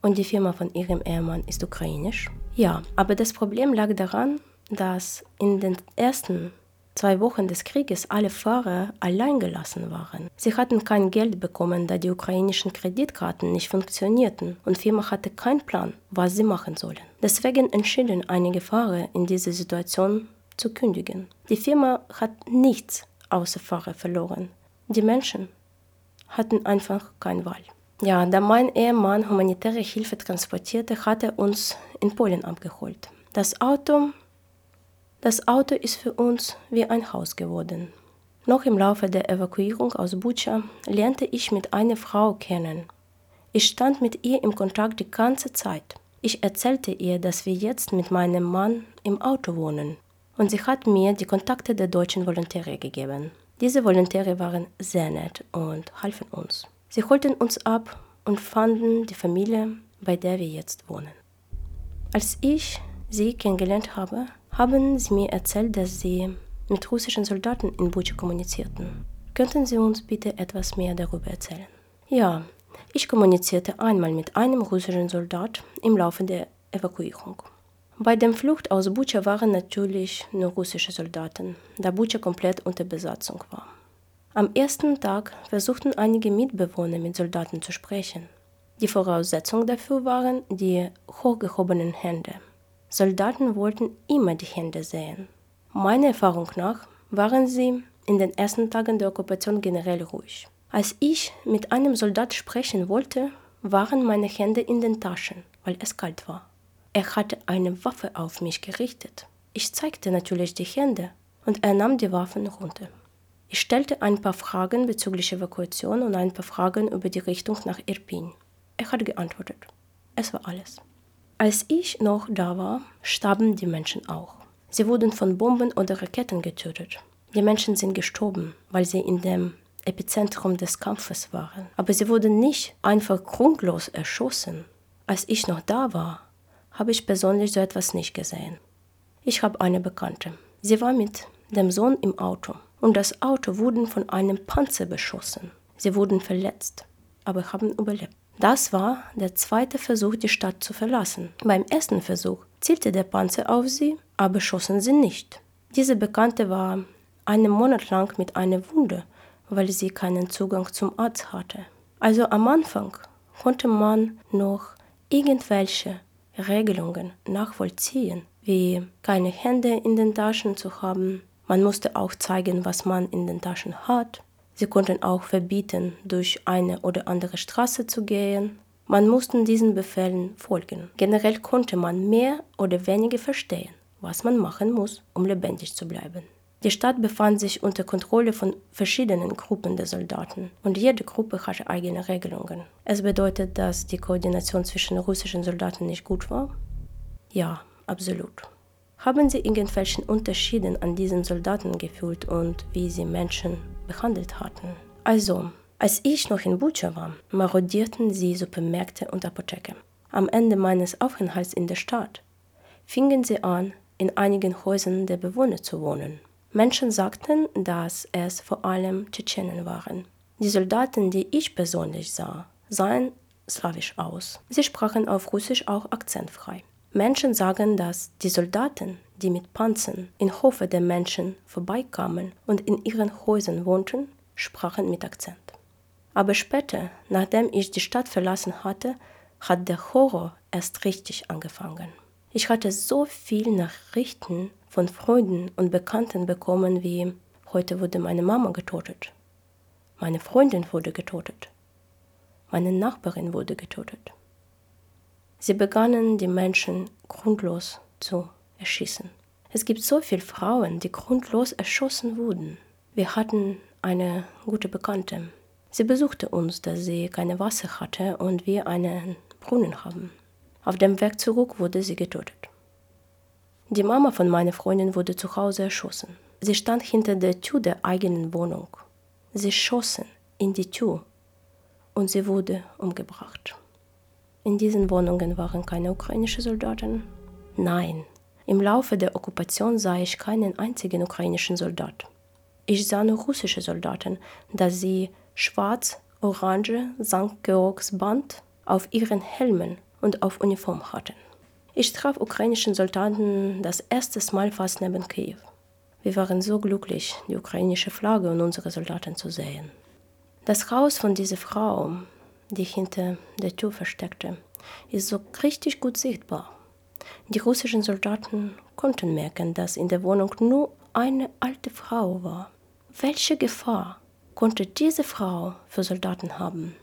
und die Firma von ihrem Ehemann ist ukrainisch. Ja, aber das Problem lag daran, dass in den ersten zwei Wochen des Krieges alle Fahrer allein gelassen waren. Sie hatten kein Geld bekommen, da die ukrainischen Kreditkarten nicht funktionierten und Firma hatte keinen Plan, was sie machen sollen. Deswegen entschieden einige Fahrer in dieser Situation zu kündigen. Die Firma hat nichts außer Fahrer verloren. Die Menschen hatten einfach keine Wahl. Ja, da mein Ehemann humanitäre Hilfe transportierte, hat er uns in Polen abgeholt. Das Auto, das Auto ist für uns wie ein Haus geworden. Noch im Laufe der Evakuierung aus Bucha lernte ich mit einer Frau kennen. Ich stand mit ihr im Kontakt die ganze Zeit. Ich erzählte ihr, dass wir jetzt mit meinem Mann im Auto wohnen. Und sie hat mir die Kontakte der deutschen Volontäre gegeben. Diese Volontäre waren sehr nett und halfen uns. Sie holten uns ab und fanden die Familie, bei der wir jetzt wohnen. Als ich sie kennengelernt habe, haben sie mir erzählt, dass sie mit russischen Soldaten in Butscha kommunizierten. Könnten Sie uns bitte etwas mehr darüber erzählen? Ja, ich kommunizierte einmal mit einem russischen Soldat im Laufe der Evakuierung. Bei der Flucht aus Butscha waren natürlich nur russische Soldaten, da Butscha komplett unter Besatzung war. Am ersten Tag versuchten einige Mitbewohner mit Soldaten zu sprechen. Die Voraussetzung dafür waren die hochgehobenen Hände. Soldaten wollten immer die Hände sehen. Meiner Erfahrung nach waren sie in den ersten Tagen der Okkupation generell ruhig. Als ich mit einem Soldat sprechen wollte, waren meine Hände in den Taschen, weil es kalt war. Er hatte eine Waffe auf mich gerichtet. Ich zeigte natürlich die Hände und er nahm die Waffen runter. Ich stellte ein paar Fragen bezüglich Evakuation und ein paar Fragen über die Richtung nach Irpin. Er hat geantwortet. Es war alles. Als ich noch da war, starben die Menschen auch. Sie wurden von Bomben oder Raketen getötet. Die Menschen sind gestorben, weil sie in dem Epizentrum des Kampfes waren. Aber sie wurden nicht einfach grundlos erschossen. Als ich noch da war, habe ich persönlich so etwas nicht gesehen. Ich habe eine Bekannte. Sie war mit dem Sohn im Auto und das Auto wurde von einem Panzer beschossen. Sie wurden verletzt, aber haben überlebt. Das war der zweite Versuch, die Stadt zu verlassen. Beim ersten Versuch zielte der Panzer auf sie, aber schossen sie nicht. Diese Bekannte war einen Monat lang mit einer Wunde, weil sie keinen Zugang zum Arzt hatte. Also am Anfang konnte man noch irgendwelche Regelungen nachvollziehen, wie keine Hände in den Taschen zu haben, man musste auch zeigen, was man in den Taschen hat. Sie konnten auch verbieten, durch eine oder andere Straße zu gehen. Man musste diesen Befehlen folgen. Generell konnte man mehr oder weniger verstehen, was man machen muss, um lebendig zu bleiben. Die Stadt befand sich unter Kontrolle von verschiedenen Gruppen der Soldaten und jede Gruppe hatte eigene Regelungen. Es bedeutet, dass die Koordination zwischen russischen Soldaten nicht gut war? Ja, absolut. Haben Sie irgendwelchen Unterschieden an diesen Soldaten gefühlt und wie sie Menschen behandelt hatten? Also, als ich noch in Bucha war, marodierten sie Supermärkte und Apotheken. Am Ende meines Aufenthalts in der Stadt fingen sie an, in einigen Häusern der Bewohner zu wohnen. Menschen sagten, dass es vor allem Tschetschenen waren. Die Soldaten, die ich persönlich sah, sahen slawisch aus. Sie sprachen auf Russisch auch akzentfrei. Menschen sagen, dass die Soldaten, die mit Panzern in Hofe der Menschen vorbeikamen und in ihren Häusern wohnten, sprachen mit Akzent. Aber später, nachdem ich die Stadt verlassen hatte, hat der Horror erst richtig angefangen. Ich hatte so viele Nachrichten von Freunden und Bekannten bekommen wie heute wurde meine Mama getötet, meine Freundin wurde getötet, meine Nachbarin wurde getötet. Sie begannen die Menschen grundlos zu erschießen. Es gibt so viele Frauen, die grundlos erschossen wurden. Wir hatten eine gute Bekannte. Sie besuchte uns, da sie keine Wasser hatte und wir einen Brunnen haben. Auf dem Weg zurück wurde sie getötet. Die Mama von meiner Freundin wurde zu Hause erschossen. Sie stand hinter der Tür der eigenen Wohnung. Sie schossen in die Tür und sie wurde umgebracht. In diesen Wohnungen waren keine ukrainischen Soldaten? Nein. Im Laufe der Okkupation sah ich keinen einzigen ukrainischen Soldat. Ich sah nur russische Soldaten, da sie schwarz-orange St. Georgs Band auf ihren Helmen und auf Uniform hatten. Ich traf ukrainischen Soldaten das erste Mal fast neben Kiew. Wir waren so glücklich, die ukrainische Flagge und unsere Soldaten zu sehen. Das Haus von dieser Frau, die hinter der Tür versteckte, ist so richtig gut sichtbar. Die russischen Soldaten konnten merken, dass in der Wohnung nur eine alte Frau war. Welche Gefahr konnte diese Frau für Soldaten haben?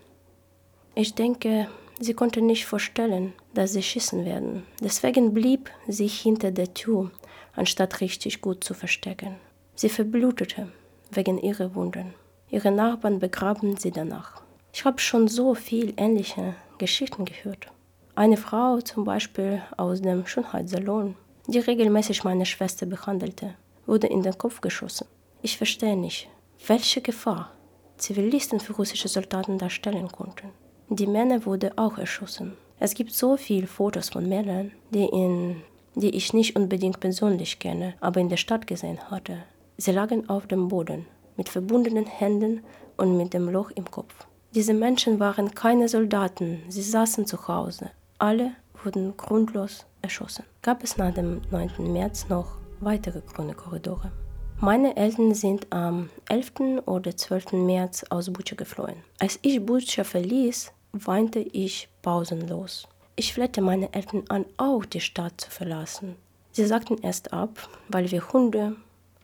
Ich denke, sie konnte nicht vorstellen, dass sie schießen werden. Deswegen blieb sie hinter der Tür, anstatt richtig gut zu verstecken. Sie verblutete wegen ihrer Wunden. Ihre Nachbarn begraben sie danach. Ich habe schon so viel ähnliche Geschichten gehört. Eine Frau zum Beispiel aus dem Schönheitssalon, die regelmäßig meine Schwester behandelte, wurde in den Kopf geschossen. Ich verstehe nicht, welche Gefahr Zivilisten für russische Soldaten darstellen konnten. Die Männer wurden auch erschossen. Es gibt so viele Fotos von Männern, die, in, die ich nicht unbedingt persönlich kenne, aber in der Stadt gesehen hatte. Sie lagen auf dem Boden, mit verbundenen Händen und mit dem Loch im Kopf. Diese Menschen waren keine Soldaten, sie saßen zu Hause, alle wurden grundlos erschossen. Gab es nach dem 9. März noch weitere grüne Korridore. Meine Eltern sind am 11. oder 12. März aus Butscha geflohen. Als ich Butscha verließ, weinte ich pausenlos. Ich flehte meine Eltern an, auch die Stadt zu verlassen. Sie sagten erst ab, weil wir Hunde,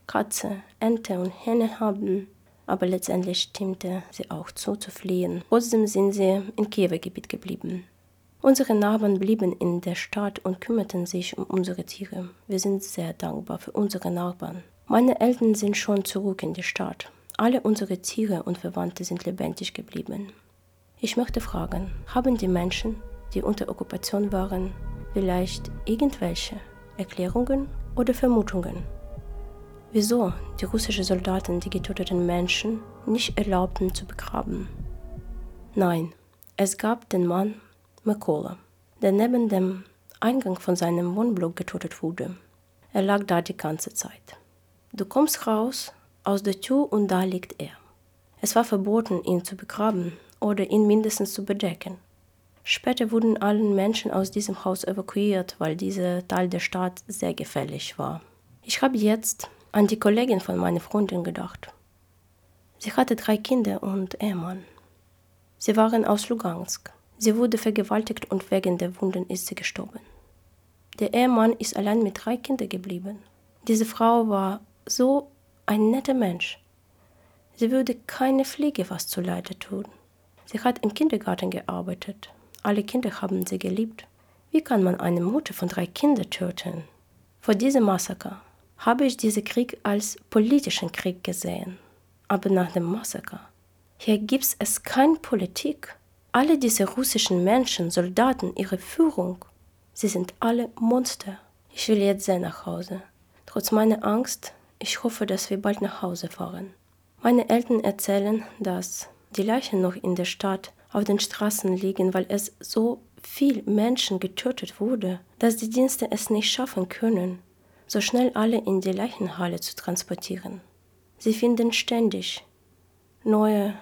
Katze, Ente und Hähne haben, aber letztendlich stimmte sie auch zu, zu fliehen. Trotzdem sind sie im Kiewer Gebiet geblieben. Unsere Nachbarn blieben in der Stadt und kümmerten sich um unsere Tiere. Wir sind sehr dankbar für unsere Nachbarn. Meine Eltern sind schon zurück in die Stadt. Alle unsere Tiere und Verwandte sind lebendig geblieben. Ich möchte fragen, haben die Menschen, die unter Okkupation waren, vielleicht irgendwelche Erklärungen oder Vermutungen? Wieso die russischen Soldaten die getöteten Menschen nicht erlaubten zu begraben? Nein, es gab den Mann Makola, der neben dem Eingang von seinem Wohnblock getötet wurde. Er lag da die ganze Zeit. Du kommst raus aus der Tür und da liegt er. Es war verboten, ihn zu begraben oder ihn mindestens zu bedecken. Später wurden alle Menschen aus diesem Haus evakuiert, weil dieser Teil der Stadt sehr gefährlich war. Ich habe jetzt an die Kollegin von meiner Freundin gedacht. Sie hatte drei Kinder und Ehemann. Sie waren aus Lugansk. Sie wurde vergewaltigt und wegen der Wunden ist sie gestorben. Der Ehemann ist allein mit drei Kindern geblieben. Diese Frau war so ein netter Mensch. Sie würde keine Pflege was zu Leide tun. Sie hat im Kindergarten gearbeitet. Alle Kinder haben sie geliebt. Wie kann man eine Mutter von drei Kindern töten? Vor diesem Massaker habe ich diesen Krieg als politischen Krieg gesehen. Aber nach dem Massaker, hier gibt es keine Politik. Alle diese russischen Menschen, Soldaten, ihre Führung, sie sind alle Monster. Ich will jetzt sehr nach Hause. Trotz meiner Angst, ich hoffe, dass wir bald nach Hause fahren. Meine Eltern erzählen, dass die Leichen noch in der Stadt auf den Straßen liegen, weil es so viel Menschen getötet wurde, dass die Dienste es nicht schaffen können, so schnell alle in die Leichenhalle zu transportieren. Sie finden ständig neue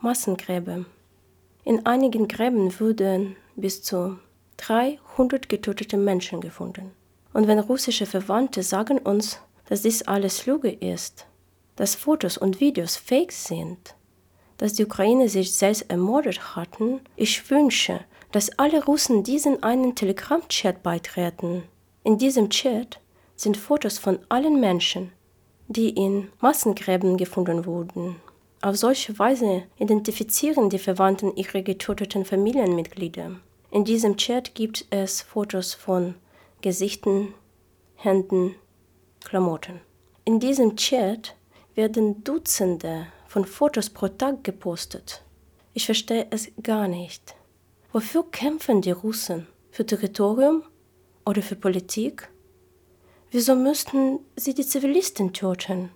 Massengräber in einigen Gräben wurden bis zu 300 getötete Menschen gefunden. Und wenn russische Verwandte sagen uns, dass dies alles Lüge ist, dass Fotos und Videos fake sind, dass die Ukraine sich selbst ermordet hatten, ich wünsche, dass alle Russen diesen einen Telegram-Chat beitreten. In diesem Chat sind Fotos von allen Menschen, die in Massengräben gefunden wurden. Auf solche Weise identifizieren die Verwandten ihre getöteten Familienmitglieder. In diesem Chat gibt es Fotos von Gesichten, Händen, Klamotten. In diesem Chat werden Dutzende von Fotos pro Tag gepostet. Ich verstehe es gar nicht. Wofür kämpfen die Russen? Für Territorium oder für Politik? Wieso müssten sie die Zivilisten töten?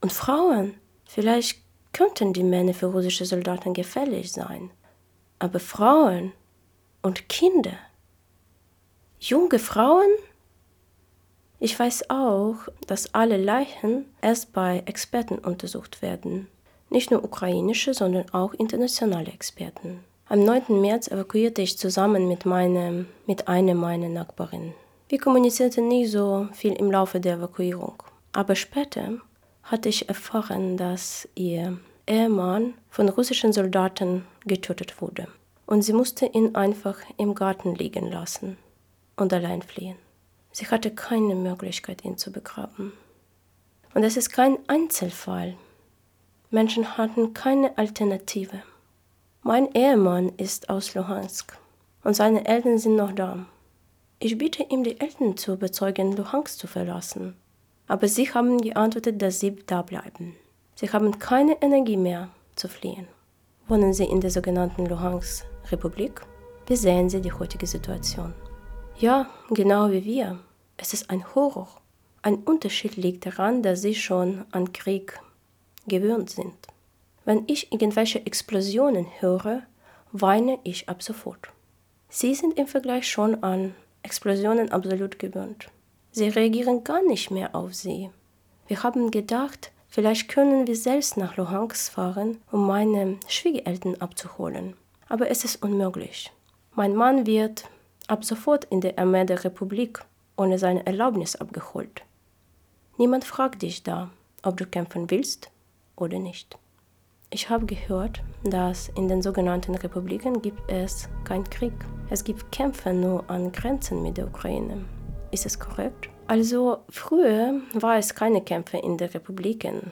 Und Frauen? Vielleicht könnten die Männer für russische Soldaten gefährlich sein. Aber Frauen und Kinder, junge Frauen? Ich weiß auch, dass alle Leichen erst bei Experten untersucht werden. Nicht nur ukrainische, sondern auch internationale Experten. Am 9. März evakuierte ich zusammen mit, meinem, mit einer meiner Nachbarinnen. Wir kommunizierten nicht so viel im Laufe der Evakuierung. Aber später hatte ich erfahren, dass ihr Ehemann von russischen Soldaten getötet wurde. Und sie musste ihn einfach im Garten liegen lassen und allein fliehen. Sie hatte keine Möglichkeit, ihn zu begraben. Und es ist kein Einzelfall. Menschen hatten keine Alternative. Mein Ehemann ist aus Luhansk und seine Eltern sind noch da. Ich bitte ihm, die Eltern zu überzeugen, Luhansk zu verlassen. Aber sie haben geantwortet, dass sie da bleiben. Sie haben keine Energie mehr zu fliehen. Wohnen sie in der sogenannten Luhansk-Republik? Wie sehen sie die heutige Situation? Ja, genau wie wir. Es ist ein Horror. Ein Unterschied liegt daran, dass sie schon an Krieg gewöhnt sind. Wenn ich irgendwelche Explosionen höre, weine ich ab sofort. Sie sind im Vergleich schon an Explosionen absolut gewöhnt. Sie reagieren gar nicht mehr auf sie. Wir haben gedacht, vielleicht können wir selbst nach Luhansk fahren, um meine Schwiegereltern abzuholen. Aber es ist unmöglich. Mein Mann wird ab sofort in der Armee der Republik ohne seine Erlaubnis abgeholt. Niemand fragt dich da, ob du kämpfen willst oder nicht. Ich habe gehört, dass in den sogenannten Republiken gibt es keinen Krieg. Es gibt Kämpfe nur an Grenzen mit der Ukraine. Ist es korrekt? Also früher war es keine Kämpfe in den Republiken,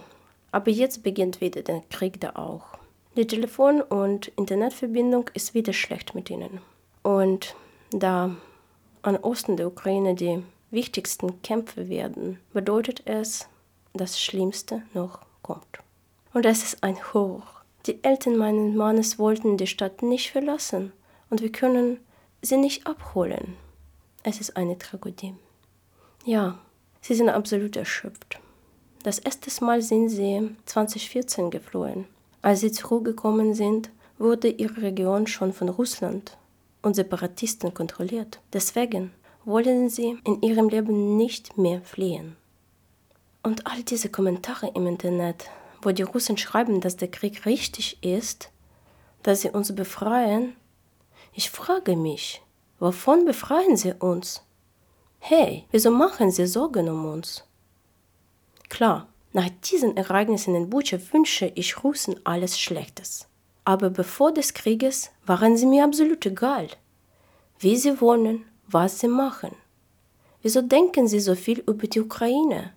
aber jetzt beginnt wieder der Krieg da auch. Die Telefon- und Internetverbindung ist wieder schlecht mit ihnen. Und da an Osten der Ukraine die wichtigsten Kämpfe werden, bedeutet es, das Schlimmste noch kommt. Und es ist ein Horror. Die Eltern meines Mannes wollten die Stadt nicht verlassen und wir können sie nicht abholen. Es ist eine Tragödie. Ja, sie sind absolut erschöpft. Das erste Mal sind sie 2014 geflohen. Als sie zurückgekommen sind, wurde ihre Region schon von Russland und Separatisten kontrolliert. Deswegen wollen sie in ihrem Leben nicht mehr fliehen. Und all diese Kommentare im Internet wo die Russen schreiben, dass der Krieg richtig ist, dass sie uns befreien, ich frage mich, wovon befreien sie uns? Hey, wieso machen sie Sorgen um uns? Klar, nach diesen Ereignissen in Butscha wünsche ich Russen alles Schlechtes. Aber bevor des Krieges waren sie mir absolut egal. Wie sie wohnen, was sie machen. Wieso denken sie so viel über die Ukraine?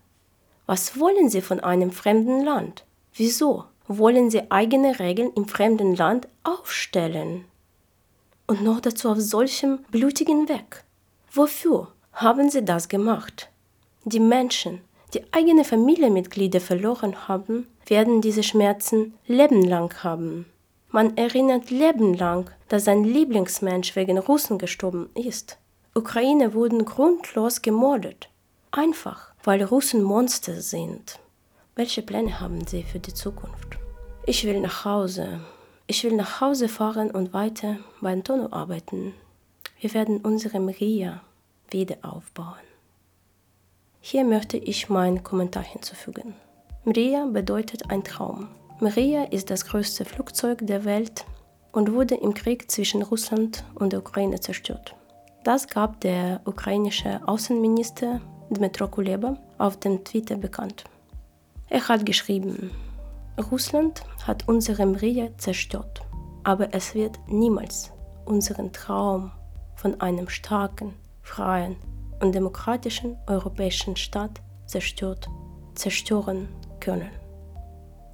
Was wollen sie von einem fremden Land? Wieso wollen sie eigene Regeln im fremden Land aufstellen? Und noch dazu auf solchem blutigen Weg. Wofür haben sie das gemacht? Die Menschen, die eigene Familienmitglieder verloren haben, werden diese Schmerzen lebenlang haben. Man erinnert lebenlang, dass sein Lieblingsmensch wegen Russen gestorben ist. Ukraine wurden grundlos gemordet. Einfach, weil Russen Monster sind. Welche Pläne haben Sie für die Zukunft? Ich will nach Hause. Ich will nach Hause fahren und weiter bei Antonio arbeiten. Wir werden unsere Maria wieder aufbauen. Hier möchte ich meinen Kommentar hinzufügen. Maria bedeutet ein Traum. Maria ist das größte Flugzeug der Welt und wurde im Krieg zwischen Russland und der Ukraine zerstört. Das gab der ukrainische Außenminister Dmitro Kuleba auf dem Twitter bekannt. Er hat geschrieben, Russland hat unsere Mrie zerstört, aber es wird niemals unseren Traum von einem starken, freien und demokratischen europäischen Staat zerstört, zerstören können.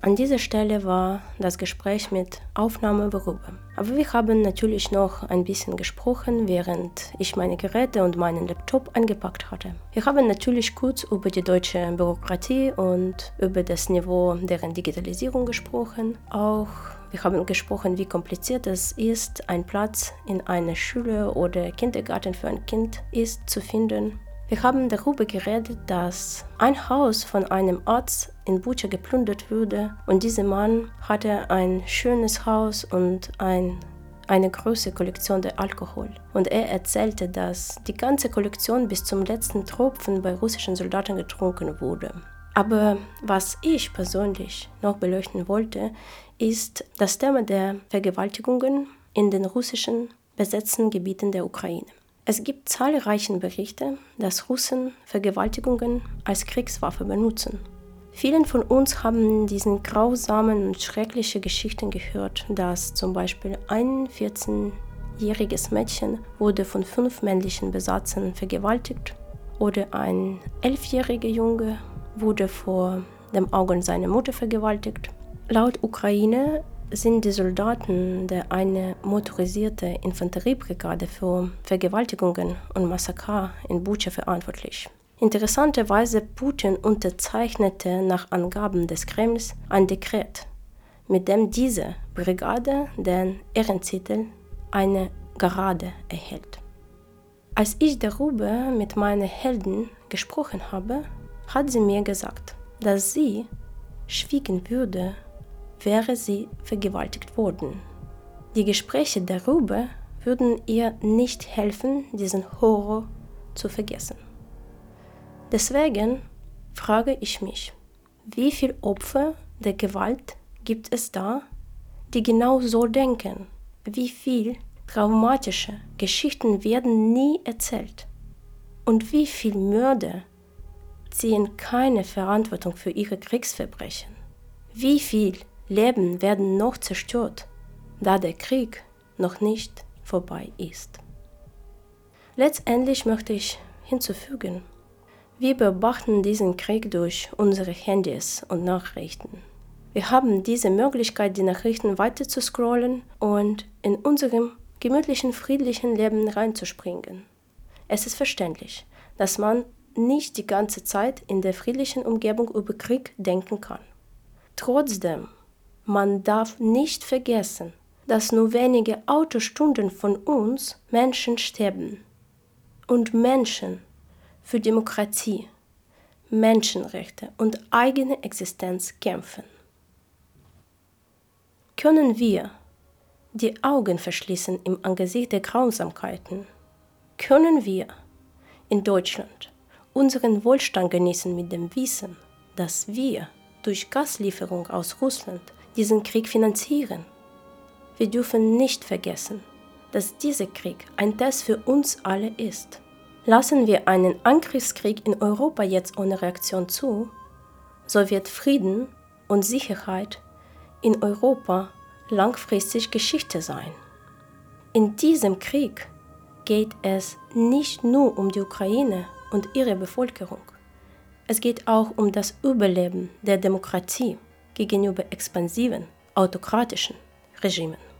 An dieser Stelle war das Gespräch mit Aufnahme vorüber. Aber wir haben natürlich noch ein bisschen gesprochen, während ich meine Geräte und meinen Laptop eingepackt hatte. Wir haben natürlich kurz über die deutsche Bürokratie und über das Niveau deren Digitalisierung gesprochen. Auch wir haben gesprochen, wie kompliziert es ist, einen Platz in einer Schule oder Kindergarten für ein Kind ist zu finden. Wir haben darüber geredet, dass ein Haus von einem Arzt in Bucha geplündert wurde und dieser Mann hatte ein schönes Haus und ein, eine große Kollektion der Alkohol. Und er erzählte, dass die ganze Kollektion bis zum letzten Tropfen bei russischen Soldaten getrunken wurde. Aber was ich persönlich noch beleuchten wollte, ist das Thema der Vergewaltigungen in den russischen besetzten Gebieten der Ukraine. Es gibt zahlreiche Berichte, dass Russen Vergewaltigungen als Kriegswaffe benutzen. Vielen von uns haben diesen grausamen und schrecklichen Geschichten gehört, dass zum Beispiel ein 14-jähriges Mädchen wurde von fünf männlichen Besatzern vergewaltigt oder ein elfjähriger Junge wurde vor dem Augen seiner Mutter vergewaltigt. Laut Ukraine sind die Soldaten der eine motorisierte Infanteriebrigade für Vergewaltigungen und Massaker in Bucha verantwortlich. Interessanterweise Putin unterzeichnete nach Angaben des Kremls ein Dekret, mit dem diese Brigade den Ehrentitel eine Gerade erhält. Als ich darüber mit meinen Helden gesprochen habe, hat sie mir gesagt, dass sie schwiegen würde, wäre sie vergewaltigt worden. Die Gespräche darüber würden ihr nicht helfen, diesen Horror zu vergessen. Deswegen frage ich mich, wie viele Opfer der Gewalt gibt es da, die genau so denken? Wie viele traumatische Geschichten werden nie erzählt? Und wie viele Mörder ziehen keine Verantwortung für ihre Kriegsverbrechen? Wie viele Leben werden noch zerstört, da der Krieg noch nicht vorbei ist? Letztendlich möchte ich hinzufügen, wir beobachten diesen Krieg durch unsere Handys und Nachrichten. Wir haben diese Möglichkeit, die Nachrichten weiter zu scrollen und in unserem gemütlichen, friedlichen Leben reinzuspringen. Es ist verständlich, dass man nicht die ganze Zeit in der friedlichen Umgebung über Krieg denken kann. Trotzdem, man darf nicht vergessen, dass nur wenige Autostunden von uns Menschen sterben. Und Menschen für Demokratie, Menschenrechte und eigene Existenz kämpfen. Können wir die Augen verschließen im Angesicht der Grausamkeiten? Können wir in Deutschland unseren Wohlstand genießen mit dem Wissen, dass wir durch Gaslieferung aus Russland diesen Krieg finanzieren? Wir dürfen nicht vergessen, dass dieser Krieg ein Test für uns alle ist. Lassen wir einen Angriffskrieg in Europa jetzt ohne Reaktion zu, so wird Frieden und Sicherheit in Europa langfristig Geschichte sein. In diesem Krieg geht es nicht nur um die Ukraine und ihre Bevölkerung. Es geht auch um das Überleben der Demokratie gegenüber expansiven, autokratischen Regimen.